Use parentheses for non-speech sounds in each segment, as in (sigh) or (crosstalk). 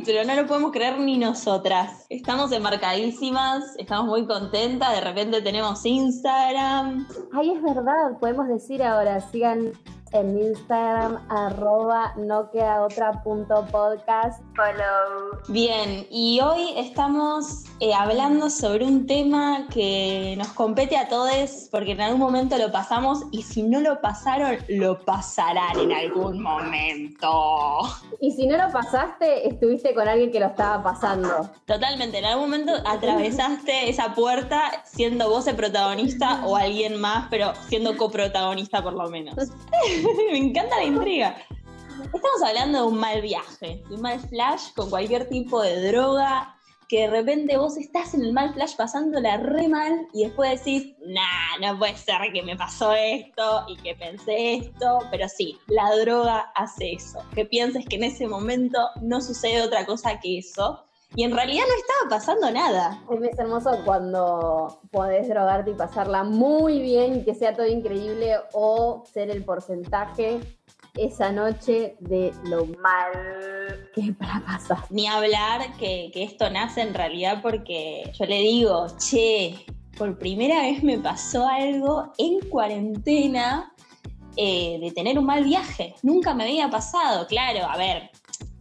capítulo, no lo podemos creer ni nosotras. Estamos embarcadísimas, estamos muy contentas, de repente tenemos Instagram. Ay, es verdad, podemos decir ahora, sigan en Instagram, arroba no queda otra punto podcast. Follow. Bien, y hoy estamos eh, hablando sobre un tema que nos compete a todos porque en algún momento lo pasamos y si no lo pasaron, lo pasarán en algún momento. Y si no lo pasaste, estuviste con alguien que lo estaba pasando. Totalmente, en algún momento atravesaste esa puerta siendo vos el protagonista o alguien más, pero siendo coprotagonista por lo menos. (laughs) (laughs) Me encanta la intriga. Estamos hablando de un mal viaje, de un mal flash con cualquier tipo de droga, que de repente vos estás en el mal flash pasándola re mal y después decís, nah, no puede ser que me pasó esto y que pensé esto, pero sí, la droga hace eso, que pienses que en ese momento no sucede otra cosa que eso. Y en realidad no estaba pasando nada. Es hermoso cuando podés drogarte y pasarla muy bien y que sea todo increíble o ser el porcentaje esa noche de lo mal que (laughs) para pasar. Ni hablar que, que esto nace en realidad porque yo le digo, che, por primera vez me pasó algo en cuarentena eh, de tener un mal viaje. Nunca me había pasado, claro, a ver,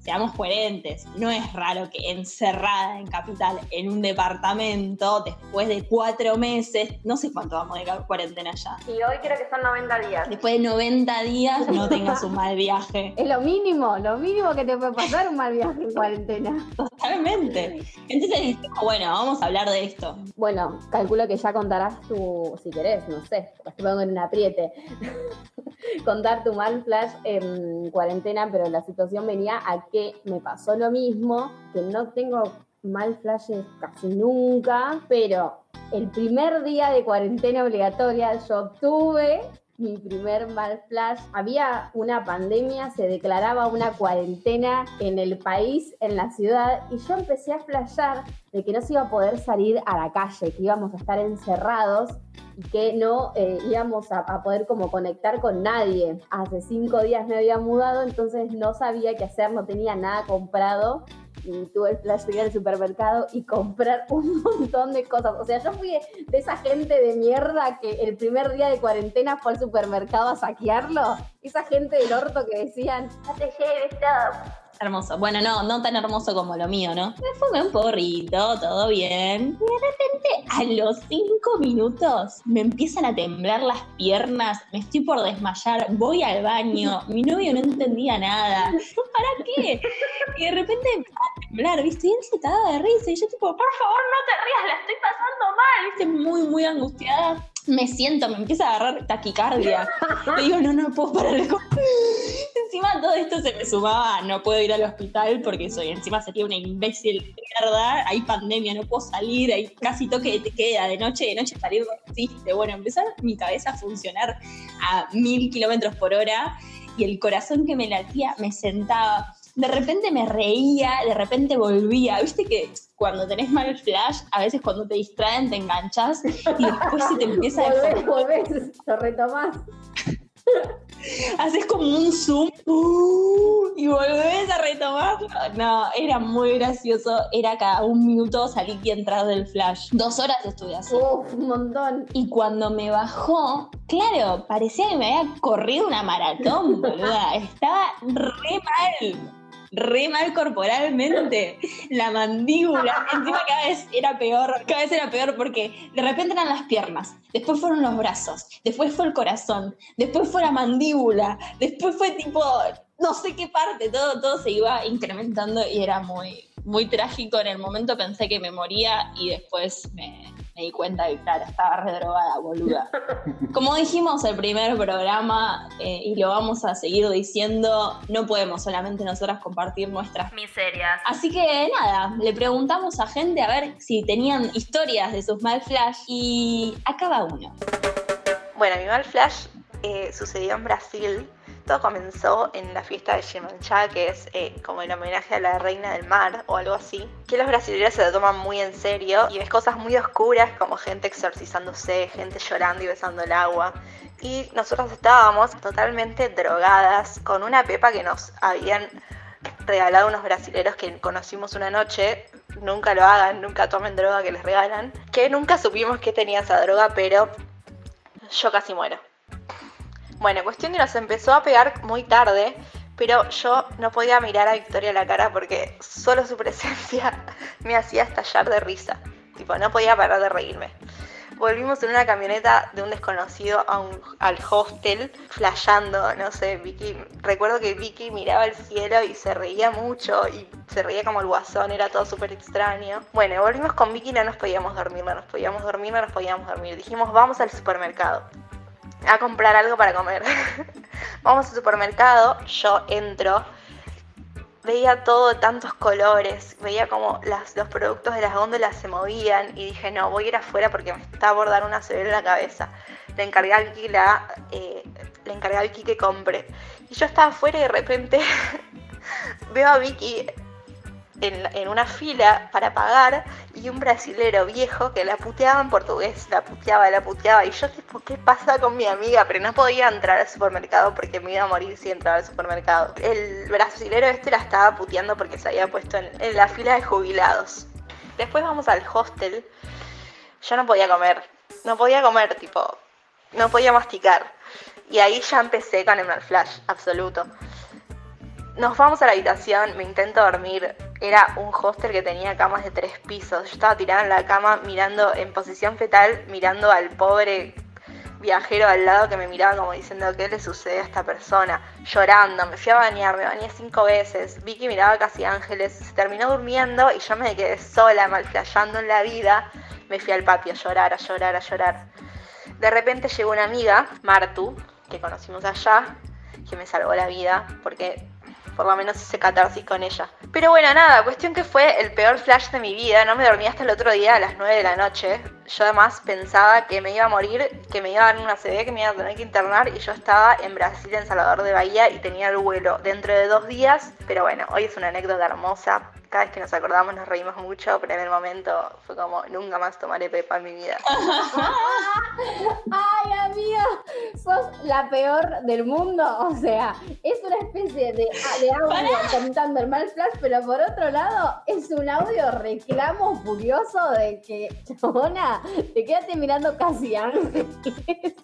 seamos coherentes, no es raro que encerrada en Capital, en un departamento, después de cuatro meses, no sé cuánto vamos de cuarentena ya. Y hoy creo que son 90 días. Después de 90 días no tengas un mal viaje. Es lo mínimo, lo mínimo que te puede pasar un mal viaje en cuarentena. Totalmente. Entonces bueno, vamos a hablar de esto. Bueno, calculo que ya contarás tu, si querés, no sé, estoy pongo en un apriete, (laughs) contar tu mal flash en cuarentena, pero la situación venía a que me pasó lo mismo, que no tengo mal flashes casi nunca, pero el primer día de cuarentena obligatoria yo tuve mi primer mal flash. Había una pandemia, se declaraba una cuarentena en el país, en la ciudad, y yo empecé a flashear de que no se iba a poder salir a la calle, que íbamos a estar encerrados que no eh, íbamos a, poder como conectar con nadie. Hace cinco días me había mudado, entonces no sabía qué hacer, no tenía nada comprado y tuve el flash de ir al supermercado y comprar un (laughs) montón de cosas. O sea, yo fui de esa gente de mierda que el primer día de cuarentena fue al supermercado a saquearlo. Esa gente del orto que decían, no te lleves Hermoso. Bueno, no, no tan hermoso como lo mío, ¿no? Me fumé un porrito, todo bien. Y de repente, a los cinco minutos, me empiezan a temblar las piernas, me estoy por desmayar, voy al baño, (laughs) mi novio no entendía nada. ¿Para qué? Y de repente empezaba a temblar, ¿viste? Y él se estaba de risa y yo tipo, por favor, no te rías, la estoy pasando mal, ¿viste? Muy, muy angustiada me siento, me empieza a agarrar taquicardia. (laughs) Le digo, no, no puedo parar de (laughs) Encima todo esto se me sumaba, no puedo ir al hospital porque soy, encima sería una imbécil de mierda, hay pandemia, no puedo salir, hay casi toque de te queda, de noche, de noche salir no existe. Bueno, empezar mi cabeza a funcionar a mil kilómetros por hora y el corazón que me latía me sentaba de repente me reía, de repente volvía. Viste que cuando tenés mal flash, a veces cuando te distraen te enganchas y después se te empieza a... (laughs) Volvés, volvés, lo retomás. (laughs) Haces como un zoom uh, y volvés a retomar. No, era muy gracioso. Era cada un minuto salir y entrar del flash. Dos horas estuve así. Uf, un montón. Y cuando me bajó, claro, parecía que me había corrido una maratón, boluda. Estaba re mal re mal corporalmente. La mandíbula, encima cada vez era peor, cada vez era peor porque de repente eran las piernas, después fueron los brazos, después fue el corazón, después fue la mandíbula, después fue tipo, no sé qué parte, todo, todo se iba incrementando y era muy, muy trágico. En el momento pensé que me moría y después me, me di cuenta que, claro, estaba redrogada, boluda. (laughs) Como dijimos el primer programa, eh, y lo vamos a seguir diciendo, no podemos solamente nosotras compartir nuestras miserias. Así que nada, le preguntamos a gente a ver si tenían historias de sus mal flash y acaba uno. Bueno, mi mal flash eh, sucedió en Brasil comenzó en la fiesta de Yemanchá, que es eh, como el homenaje a la reina del mar o algo así, que los brasileños se lo toman muy en serio y ves cosas muy oscuras como gente exorcizándose, gente llorando y besando el agua. Y nosotros estábamos totalmente drogadas con una pepa que nos habían regalado unos brasileros que conocimos una noche. Nunca lo hagan, nunca tomen droga que les regalan. Que nunca supimos que tenía esa droga, pero yo casi muero. Bueno, cuestión que nos empezó a pegar muy tarde, pero yo no podía mirar a Victoria la cara porque solo su (laughs) presencia me hacía estallar de risa. Tipo, no podía parar de reírme volvimos en una camioneta de un desconocido al hostel, flasheando, no sé, Vicky, recuerdo que Vicky miraba el cielo y se reía mucho y se reía como el guasón, era todo súper extraño. Bueno, volvimos con Vicky y no nos podíamos dormir, no nos podíamos dormir, no nos podíamos dormir. Dijimos, vamos al supermercado a comprar algo para comer. (laughs) vamos al supermercado, yo entro veía todo tantos colores, veía como los productos de las góndolas se movían y dije, no, voy a ir afuera porque me está bordar una severa en la cabeza. Le encargué a Vicky, la, eh, le encargué a Vicky que compre. Y yo estaba afuera y de repente (laughs) veo a Vicky en, una fila para pagar y un brasilero viejo que la puteaba en portugués, la puteaba, la puteaba. Y yo tipo, ¿qué pasa con mi amiga? Pero no podía entrar al supermercado porque me iba a morir si entraba al supermercado. El brasilero este la estaba puteando porque se había puesto en, en la fila de jubilados. Después vamos al hostel. Yo no podía comer, no podía comer, tipo, no podía masticar. Y ahí ya empecé con el mal flash, absoluto. Nos vamos a la habitación, me intento dormir. Era un hostel que tenía camas de tres pisos. Yo estaba tirada en la cama mirando en posición fetal, mirando al pobre viajero al lado que me miraba como diciendo qué le sucede a esta persona, llorando, me fui a bañar, me bañé cinco veces, vi que miraba casi ángeles, se terminó durmiendo y yo me quedé sola, mal en la vida, me fui al patio a llorar, a llorar, a llorar. De repente llegó una amiga, Martu, que conocimos allá, que me salvó la vida, porque por lo menos hice catarsis con ella. Pero bueno, nada, cuestión que fue el peor flash de mi vida, no me dormí hasta el otro día a las 9 de la noche. Yo además pensaba que me iba a morir, que me iba a dar una CD, que me iba a tener que internar y yo estaba en Brasil, en Salvador de Bahía y tenía el vuelo dentro de dos días. Pero bueno, hoy es una anécdota hermosa cada vez que nos acordamos nos reímos mucho, pero en el momento fue como, nunca más tomaré pepa en mi vida. (laughs) Ay, amiga, sos la peor del mundo. O sea, es una especie de, de audio contando el mal flash, pero por otro lado, es un audio reclamo furioso de que, chabona, te quedaste mirando casi ángeles. (laughs)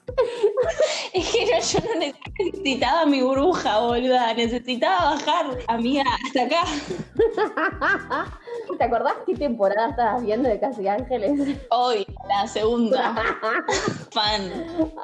Es que yo no necesitaba mi burbuja, boluda. Necesitaba bajar, amiga, hasta acá. (laughs) ¿Te acordás qué temporada estabas viendo de Casi Ángeles? Hoy, la segunda. (laughs) Fan.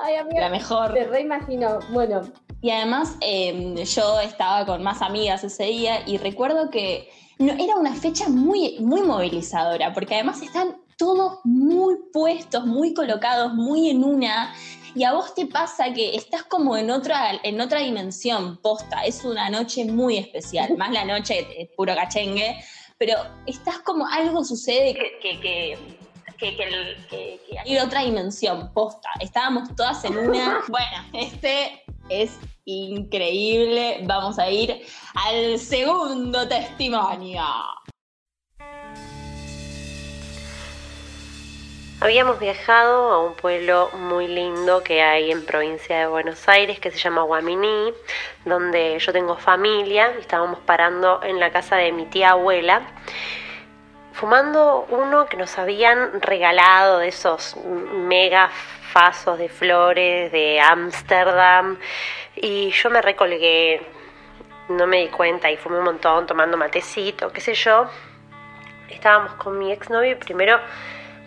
Ay, amiga, la mejor. Te reimagino. Bueno. Y además, em, yo estaba con más amigas ese día y recuerdo que no, era una fecha muy, muy movilizadora, porque además están todos muy puestos, muy colocados, muy en una y a vos te pasa que estás como en otra, en otra dimensión, posta, es una noche muy especial, (laughs) más la noche es puro cachengue, pero estás como algo sucede que, que, que, que, hay otra dimensión, posta, estábamos todas en una, (laughs) bueno, este es increíble, vamos a ir al segundo testimonio. Habíamos viajado a un pueblo muy lindo que hay en provincia de Buenos Aires que se llama Guaminí, donde yo tengo familia. Estábamos parando en la casa de mi tía abuela, fumando uno que nos habían regalado de esos mega fasos de flores de Ámsterdam. Y yo me recolgué, no me di cuenta y fumé un montón tomando matecito, qué sé yo. Estábamos con mi exnovio y primero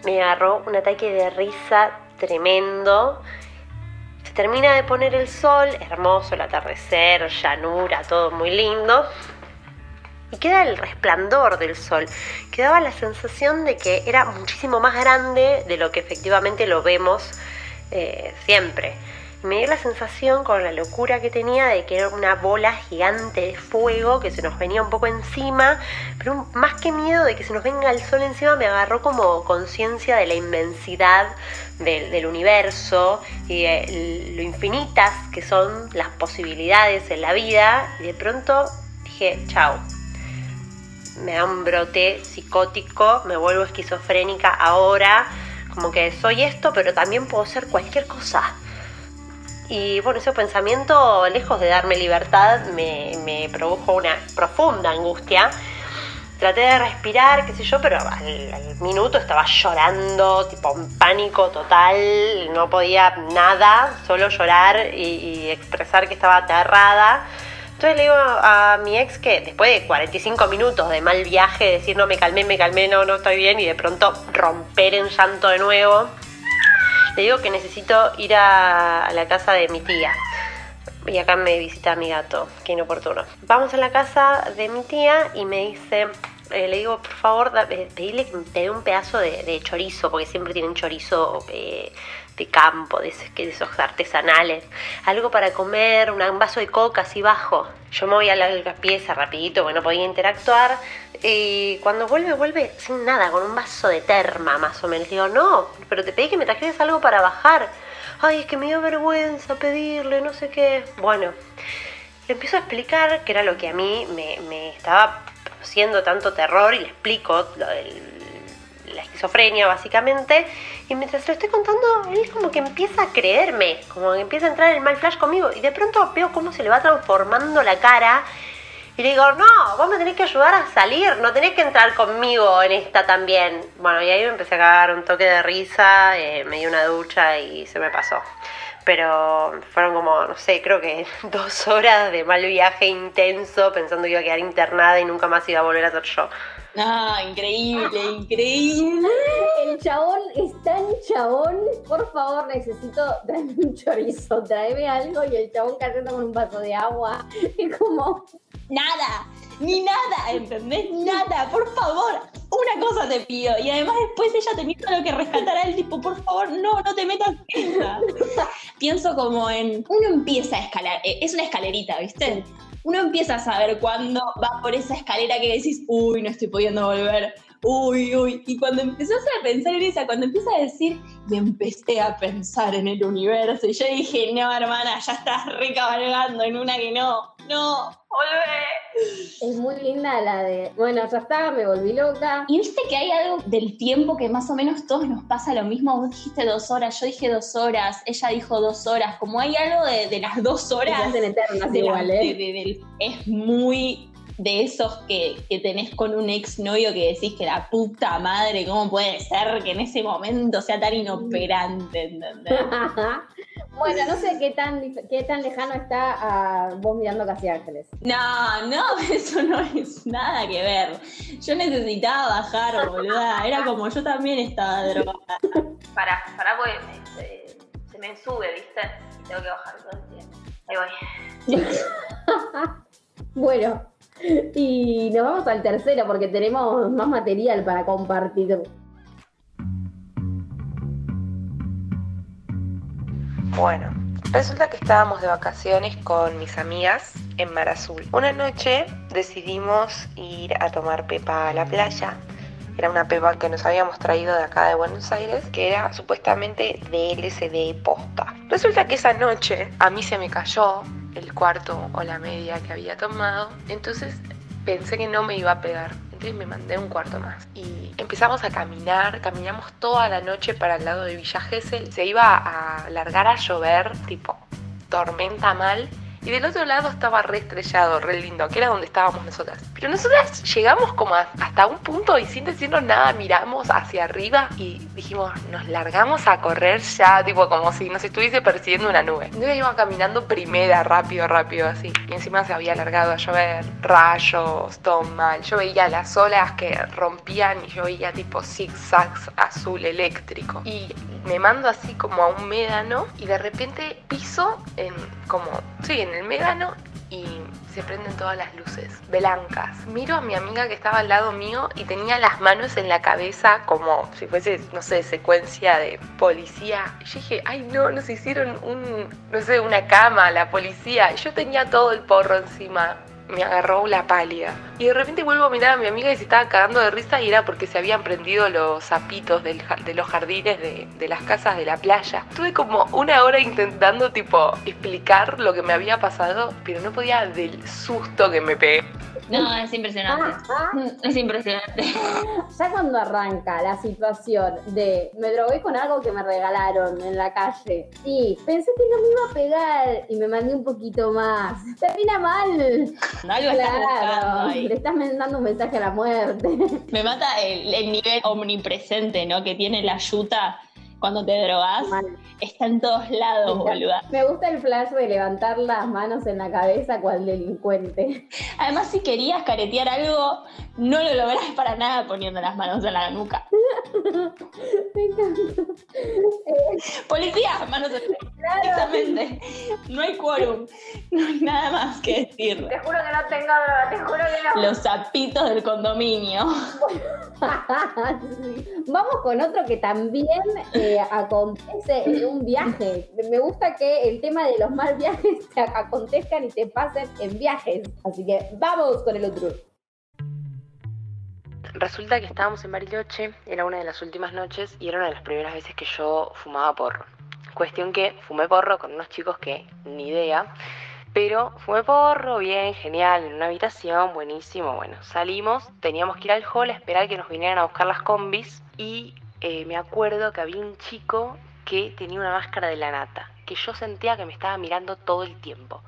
me agarró un ataque de risa tremendo. Se termina de poner el sol, hermoso el atardecer, llanura, todo muy lindo. Y queda el resplandor del sol. Quedaba la sensación de que era muchísimo más grande de lo que efectivamente lo vemos eh, siempre me dio la sensación con la locura que tenía de que era una bola gigante de fuego que se nos venía un poco encima, pero más que miedo de que se nos venga el sol encima, me agarró como conciencia de la inmensidad del, universo y de lo infinitas que son las posibilidades en la vida. Y de pronto dije, chao. Me da un brote psicótico, me vuelvo esquizofrénica ahora, como que soy esto, pero también puedo ser cualquier cosa Y bueno, ese pensamiento, lejos de darme libertad, me, produjo una profunda angustia traté de respirar, qué sé yo, pero al, minuto estaba llorando, tipo un pánico total, no podía nada, solo llorar y, expresar que estaba aterrada. Entonces le digo a mi ex que después de 45 minutos de mal viaje, decir no me calmé, me calmé, no, no estoy bien y de pronto romper en llanto de nuevo, le digo que necesito ir a, la casa de mi tía y acá me visita mi gato, que inoportuno. Vamos a la casa de mi tía y me dice, eh, le digo, por favor, eh, pedirle que me dé un pedazo de, chorizo, porque siempre tienen chorizo eh, de campo, de esos, artesanales. Algo para comer, un vaso de coca así bajo. Yo me voy a la, pieza rapidito, porque no podía interactuar. Y cuando vuelve, vuelve sin nada, con un vaso de terma más o menos. Digo, no, pero te pedí que me trajeras algo para bajar ay, es que me dio vergüenza pedirle, no sé qué. Bueno, le empiezo a explicar que era lo que a mí me, estaba produciendo tanto terror y le explico la esquizofrenia básicamente. Y mientras lo estoy contando, él como que empieza a creerme, como que empieza a entrar el mal flash conmigo. Y de pronto veo cómo se le va transformando la cara y le digo, no, vos me tenés que ayudar a salir, no tenés que entrar conmigo en esta también. Bueno, y ahí me empecé a cagar un toque de risa, eh, me di una ducha y se me pasó. Pero fueron como, no sé, creo que (laughs) dos horas de mal viaje intenso, pensando que iba a quedar internada y nunca más iba a volver a ser yo. No, increíble, increíble. El chabón es tan chabón. Por favor, necesito traerme un chorizo, tráeme algo. Y el chabón cayendo con un vaso de agua. Y como, nada, ni nada, ¿entendés? Nada, por favor, una cosa te pido. Y además después ella tenía lo que rescatar a él, tipo, por favor, no, no te metas en Pienso como en, uno empieza a escalar, eh, es una escalerita, ¿viste? Uno empieza a saber cuándo va por esa escalera que decís, uy, no estoy pudiendo volver, uy, uy. Y cuando empezás a pensar en esa, cuando empieza a decir, y empecé a pensar en el universo, y yo dije, no, hermana, ya estás recabalgando en una que no, no, volvé. Es muy linda la de, bueno, ya está, me volví loca. Y viste que hay algo del tiempo que más o menos todos nos pasa lo mismo. Vos dijiste dos horas, yo dije dos horas, ella dijo dos horas. Como hay algo de, las dos horas. eternas igual, ¿eh? es muy de esos que, que tenés con un exnovio que decís que la puta madre, ¿cómo puede ser que en ese momento sea tan inoperante? ¿entendés? (laughs) bueno, no sé qué tan, qué tan lejano está a vos mirando Casi Ángeles. No, no, (laughs) eso no es nada que ver. Yo necesitaba bajar, boluda. Era como yo también estaba drogada. Para, para, pues se, se me sube, ¿viste? Y tengo que bajar todo el tiempo. Ahí voy. (laughs) bueno, (laughs) y nos vamos al tercero porque tenemos más material para compartir. Bueno, resulta que estábamos de vacaciones con mis amigas en Mar Azul. Una noche decidimos ir a tomar pepa a la playa. Era una pepa que nos habíamos traído de acá de Buenos Aires, que era supuestamente de LSD posta. Resulta que esa noche a mí se me cayó el cuarto o la media que había tomado. Entonces pensé que no me iba a pegar. Entonces me mandé un cuarto más. Y empezamos a caminar, caminamos toda la noche para el lado de Villa Gesell. Se iba a largar a llover, tipo tormenta mal. Y del otro lado estaba re estrellado, re lindo, que era donde estábamos nosotras. Pero nosotras llegamos como hasta un punto y sin decirnos nada miramos hacia arriba y dijimos, nos largamos a correr ya, tipo como si nos estuviese persiguiendo una nube. Entonces iba caminando primera, rápido, rápido, así. Y encima se había largado a llover, rayos, todo mal. Yo veía las olas que rompían y yo veía tipo zigzags azul eléctrico. Y me mando así como a un médano y de repente piso en como, sí, en el médano y se prenden todas las luces blancas. Miro a mi amiga que estaba al lado mío y tenía las manos en la cabeza como si fuese, no sé, secuencia de policía. Y yo dije, ay no, nos hicieron un, no sé, una cama, la policía. Yo tenía todo el porro encima me agarró la pálida. Y de repente vuelvo a mirar a mi amiga y se estaba cagando de risa y era porque se habían prendido los zapitos de los jardines de, de, las casas de la playa. Estuve como una hora intentando tipo explicar lo que me había pasado, pero no podía del susto que me pegué. No, es impresionante. Ah, (laughs) ah. Es impresionante. Ya cuando arranca la situación de me drogué con algo que me regalaron en la calle y pensé que no me iba a pegar y me mandé un poquito más. (laughs) Termina mal. Algo claro, (laughs) le estás mandando un mensaje a la muerte. (laughs) Me mata el, el nivel omnipresente, ¿no? Que tiene la yuta cuando te drogas, está en todos lados, boluda. Me gusta el flash de levantar las manos en la cabeza cual delincuente. Además, si querías caretear algo, no lo lográs para nada poniendo las manos en la nuca. Me encanta. Policía, manos nuca. Exactamente. No hay quórum. No hay nada más que decir. Te juro que no tengo droga, te juro que no. Los zapitos del condominio. (laughs) Vamos con otro que también eh, acontece en un viaje. Me gusta que el tema de los mal viajes te acontezcan y te pasen en viajes. Así que vamos con el otro. Resulta que estábamos en Bariloche, era una de las últimas noches y era una de las primeras veces que yo fumaba porro. Cuestión que fumé porro con unos chicos que ni idea, pero fumé porro, bien, genial, en una habitación, buenísimo. Bueno, salimos, teníamos que ir al hall a esperar que nos vinieran a buscar las combis y eh, me acuerdo que había un chico que tenía una máscara de la nata, que yo sentía que me estaba mirando todo el tiempo.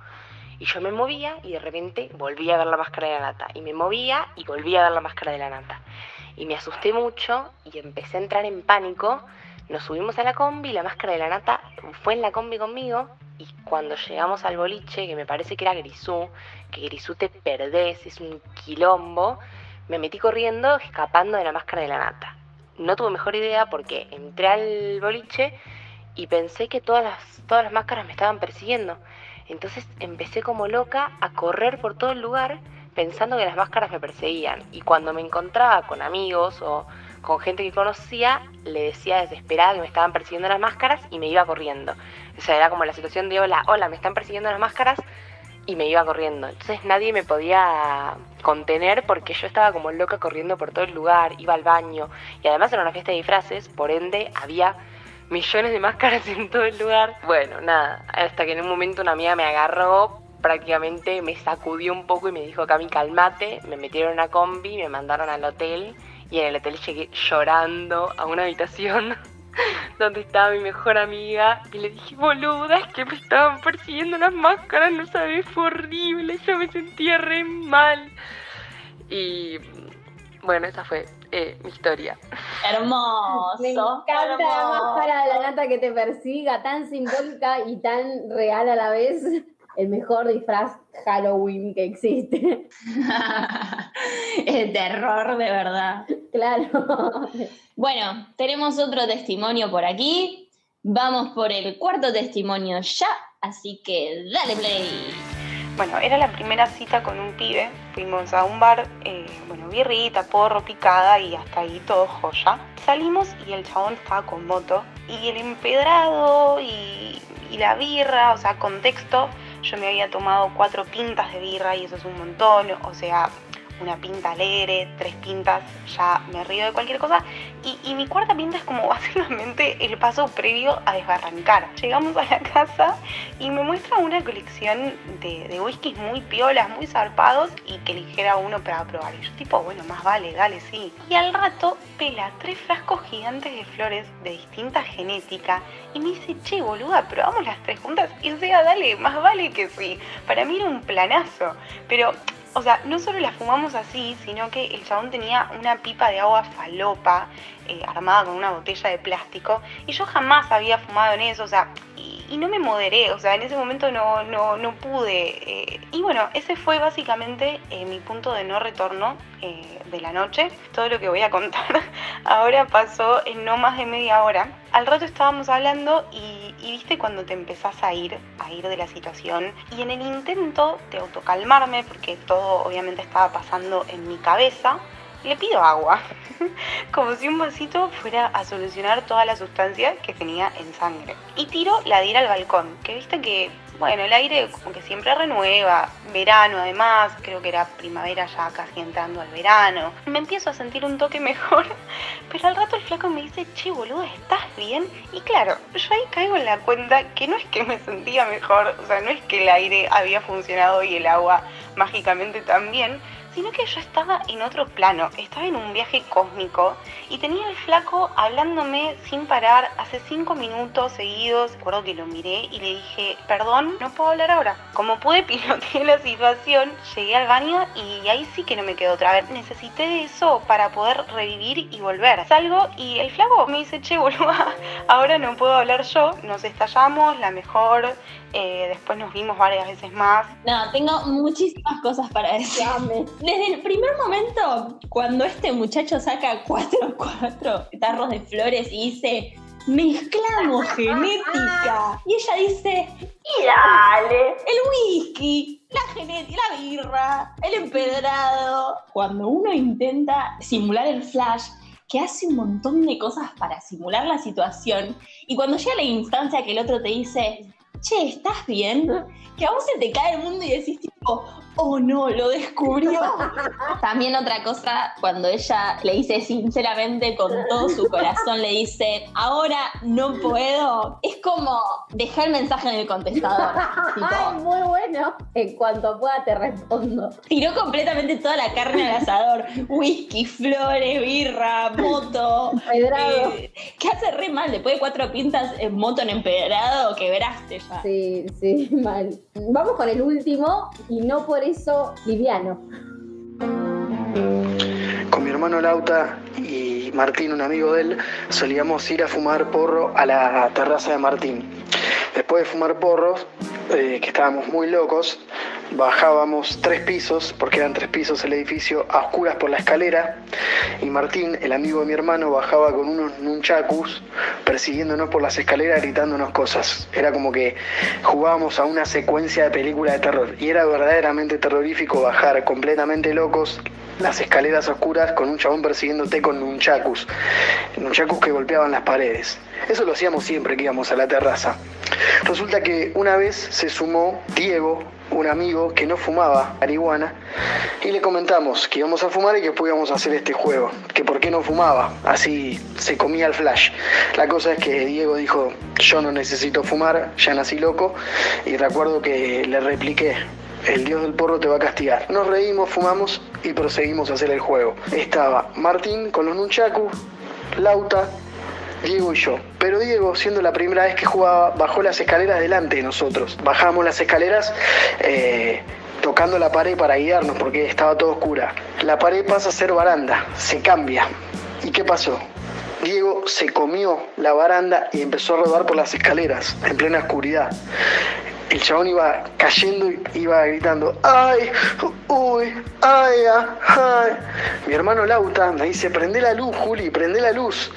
Y yo me movía y de repente volvía a ver la máscara de la nata. Y me movía y volvía a ver la máscara de la nata. Y me asusté mucho y empecé a entrar en pánico. Nos subimos a la combi, la máscara de la nata fue en la combi conmigo. Y cuando llegamos al boliche, que me parece que era Grisú, que Grisú te perdés, es un quilombo, me metí corriendo escapando de la máscara de la nata no tuve mejor idea porque entré al boliche y pensé que todas las, todas las máscaras me estaban persiguiendo. Entonces empecé como loca a correr por todo el lugar pensando que las máscaras me perseguían. Y cuando me encontraba con amigos o con gente que conocía, le decía desesperada que me estaban persiguiendo las máscaras y me iba corriendo. O sea, era como la situación de hola, hola, me están persiguiendo las máscaras, y me iba corriendo. Entonces nadie me podía contener porque yo estaba como loca corriendo por todo el lugar, iba al baño y además era una fiesta de disfraces, por ende había millones de máscaras en todo el lugar. Bueno, nada, hasta que en un momento una amiga me agarró, prácticamente me sacudió un poco y me dijo, Cami, calmate, me metieron en una combi, me mandaron al hotel y en el hotel llegué llorando a una habitación (laughs) donde estaba mi mejor amiga y le dije, boluda, es que me estaban persiguiendo las máscaras, no sabes, fue horrible, yo me sentía re mal. Y bueno, esa fue eh, mi historia. Hermoso. Me encanta la máscara de la nata que te persiga, tan simbólica y tan real a la vez. El mejor disfraz Halloween que existe. (laughs) El terror de verdad. Claro. Bueno, tenemos otro testimonio por aquí. Vamos por el cuarto testimonio ya, así que dale play. Bueno, era la primera cita con un pibe. Fuimos a un bar, eh, bueno, birrita, porro, picada y hasta ahí todo joya. Salimos y el chabón estaba con moto. Y el empedrado y, y la birra, o sea, contexto, yo me había tomado cuatro pintas de birra y eso es un montón. O sea, una pinta alegre, tres pintas, ya me río de cualquier cosa. Y, mi cuarta pinta es como (laughs) básicamente el paso previo a desbarrancar. Llegamos a la casa y me muestra una colección de, de whiskies muy piolas, muy zarpados y que eligiera uno para probar. Y yo tipo, bueno, más vale, dale, sí. Y al rato pela tres frascos gigantes de flores de distinta genética y me dice, che, boluda, probamos las tres juntas. Y sea, dale, más vale que sí. Para mí era un planazo. Pero o sea, no solo la fumamos así, sino que el chabón tenía una pipa de agua falopa eh, armada con una botella de plástico y yo jamás había fumado en eso, o sea, y, no me moderé, o sea, en ese momento no, no, no pude. Eh, y bueno, ese fue básicamente eh, mi punto de no retorno de la noche. Todo lo que voy a contar (laughs) ahora pasó en no más de media hora. Al rato estábamos hablando y, y viste cuando te empezás a ir, a ir de la situación. Y en el intento de autocalmarme, porque todo obviamente estaba pasando en mi cabeza, le pido agua, (laughs) como si un vasito fuera a solucionar toda la sustancia que tenía en sangre. Y tiro la de ir al balcón, que viste que bueno, el aire como que siempre renueva, verano además, creo que era primavera ya casi entrando al verano. Me empiezo a sentir un toque mejor, (laughs) pero al rato el flaco me dice, che boludo, ¿estás bien? Y claro, yo ahí caigo en la cuenta que no es que me sentía mejor, o sea, no es que el aire había funcionado y el agua mágicamente también, sino que yo estaba en otro plano, estaba en un viaje cósmico y tenía el flaco hablándome sin parar hace cinco minutos seguidos. Recuerdo que lo miré y le dije, perdón, no puedo hablar ahora. Como pude (laughs) pilotear la situación, llegué al baño y ahí sí que no me quedó otra vez. Necesité de eso para poder revivir y volver. Salgo y el flaco me dice, che, boluda, (laughs) ahora no puedo hablar yo, nos estallamos, la mejor, eh, después nos vimos varias veces más. No, tengo muchísimas cosas para decir. Desde el primer momento, cuando este muchacho saca cuatro, cuatro tarros de flores y dice, mezclamos (laughs) genética. Y ella dice, y dale, el whisky, la genética, la birra, el empedrado. Cuando uno intenta simular el flash, que hace un montón de cosas para simular la situación, y cuando llega la instancia que el otro te dice, che, ¿estás bien? Que a vos se te cae el mundo y decís tipo, oh no, lo descubrió. (laughs) También otra cosa, cuando ella le dice sinceramente con todo su corazón, le dice, ahora no puedo, es como dejar el mensaje en el contestador. Ay, muy bueno. En cuanto pueda te respondo. Tiró completamente toda la carne al asador. Whisky, flores, birra, moto. Empedrado. Eh, que hace re mal, después de cuatro pintas en moto en empedrado, quebraste ya. Sí, sí, mal. Vamos con el último y no por eso liviano. Con mi hermano Lauta y Martín, un amigo de él, solíamos ir a fumar porro a la terraza de Martín. Después de fumar porros, eh, que estábamos muy locos, bajábamos tres pisos, porque eran tres pisos el edificio, a oscuras por la escalera, y Martín, el amigo de mi hermano, bajaba con unos nunchakus persiguiéndonos por las escaleras gritándonos cosas. Era como que jugábamos a una secuencia de película de terror, y era verdaderamente terrorífico bajar completamente locos las escaleras oscuras con un chabón persiguiéndote con nunchakus, nunchakus que golpeaban las paredes. Eso lo hacíamos siempre que íbamos a la terraza. Resulta que una vez se sumó Diego, un amigo que no fumaba marihuana, y le comentamos que íbamos a fumar y que podíamos hacer este juego, que por qué no fumaba, así se comía el flash. La cosa es que Diego dijo, yo no necesito fumar, ya nací loco, y recuerdo que le repliqué, el dios del porro te va a castigar. Nos reímos, fumamos y proseguimos a hacer el juego. Estaba Martín con los nunchaku, Lauta, Diego y yo. Pero Diego, siendo la primera vez que jugaba, bajó las escaleras delante de nosotros. Bajamos las escaleras eh, tocando la pared para guiarnos porque estaba todo oscura. La pared pasa a ser baranda, se cambia. ¿Y qué pasó? Diego se comió la baranda y empezó a rodar por las escaleras en plena oscuridad. El chabón iba cayendo y iba gritando, ¡ay! ¡Uy! ¡ay! ¡ay! Mi hermano Lauta me dice, prende la luz, Juli, prende la luz.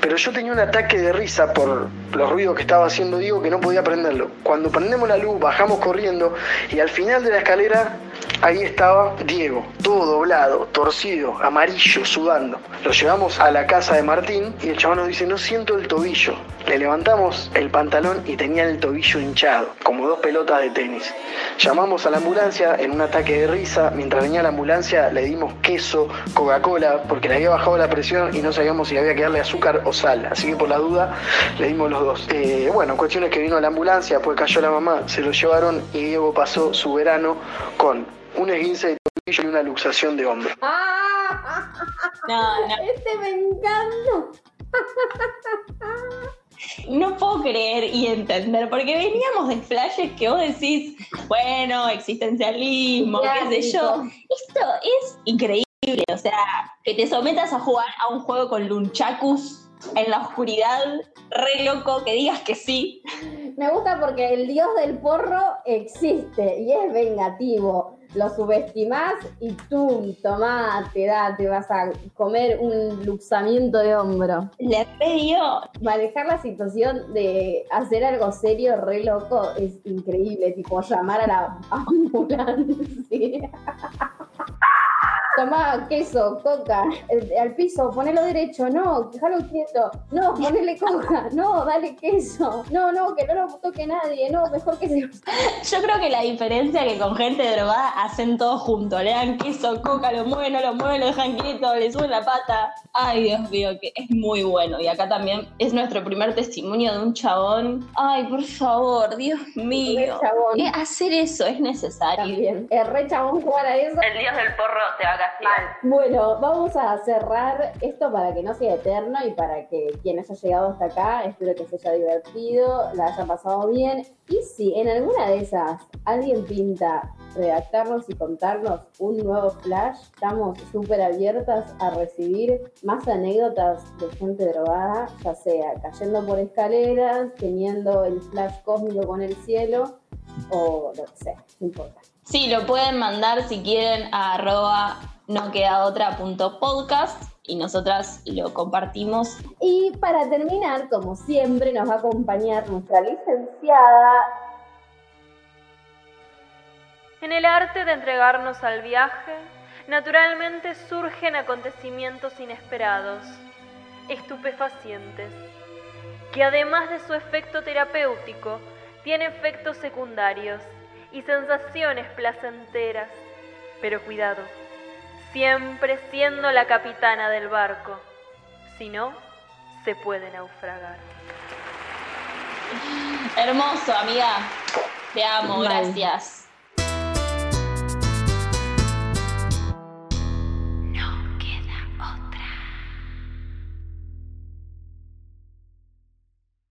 Pero yo tenía un ataque de risa por los ruidos que estaba haciendo Diego que no podía prenderlo. Cuando prendemos la luz, bajamos corriendo y al final de la escalera, ahí estaba Diego, todo doblado, torcido, amarillo, sudando. Lo llevamos a la casa de Martín y el chabón nos dice, no siento el tobillo. Le levantamos el pantalón y tenía el tobillo hinchado, como dos pelotas de tenis. Llamamos a la ambulancia en un ataque de risa. Mientras venía la ambulancia le dimos queso, Coca-Cola, porque le había bajado la presión y no sabíamos si había que darle azúcar o sal. Así que por la duda le dimos los dos. Eh, bueno, cuestiones que vino la ambulancia, pues cayó la mamá, se lo llevaron y Diego pasó su verano con un esguince de tobillo y una luxación de hombro. ¡Ah! (laughs) No, no. Este me encanta. No puedo creer y entender, porque veníamos de flashes que vos decís, bueno, existencialismo, qué sé yo. Esto es increíble, o sea, que te sometas a jugar a un juego con lunchakus en la oscuridad, re loco, que digas que sí. Me gusta porque el dios del porro existe y es vengativo. Lo subestimás y tú, tomá, te da, te vas a comer un luxamiento de hombro. Le dio Manejar la situación de hacer algo serio, re loco, es increíble. Tipo, llamar a la ambulancia. Tomá queso, coca, al piso, ponelo derecho, no, déjalo quieto, no, ponele coca, no, dale queso, no, no, que no lo toque nadie, no, mejor que se... Yo creo que la diferencia que con gente drogada hacen todo junto, le dan queso, coca, lo mueven, no lo mueven, lo dejan quieto, le suben la pata. Ay, Dios mío, que es muy bueno. Y acá también es nuestro primer testimonio de un chabón. Ay, por favor, Dios mío. Chabón. Eh, hacer eso es necesario. También. Es re chabón jugar a eso. El dios del porro te va a Bueno, vamos a cerrar esto para que no sea eterno y para que quien haya llegado hasta acá, espero que se haya divertido, la haya pasado bien. Y si en alguna de esas alguien pinta redactarnos y contarnos un nuevo flash, estamos súper abiertas a recibir más anécdotas de gente drogada, ya sea cayendo por escaleras, teniendo el flash cósmico con el cielo o lo que sea, no importa. Sí, lo pueden mandar si quieren a arroba no queda otra punto podcast y nosotras lo compartimos. Y para terminar, como siempre, nos va a acompañar nuestra licenciada. En el arte de entregarnos al viaje, naturalmente surgen acontecimientos inesperados, estupefacientes, que además de su efecto terapéutico, tienen efectos secundarios y sensaciones placenteras. Pero cuidado, siempre siendo la capitana del barco, si no, se puede naufragar. Hermoso, amiga. Te amo, Mal. gracias.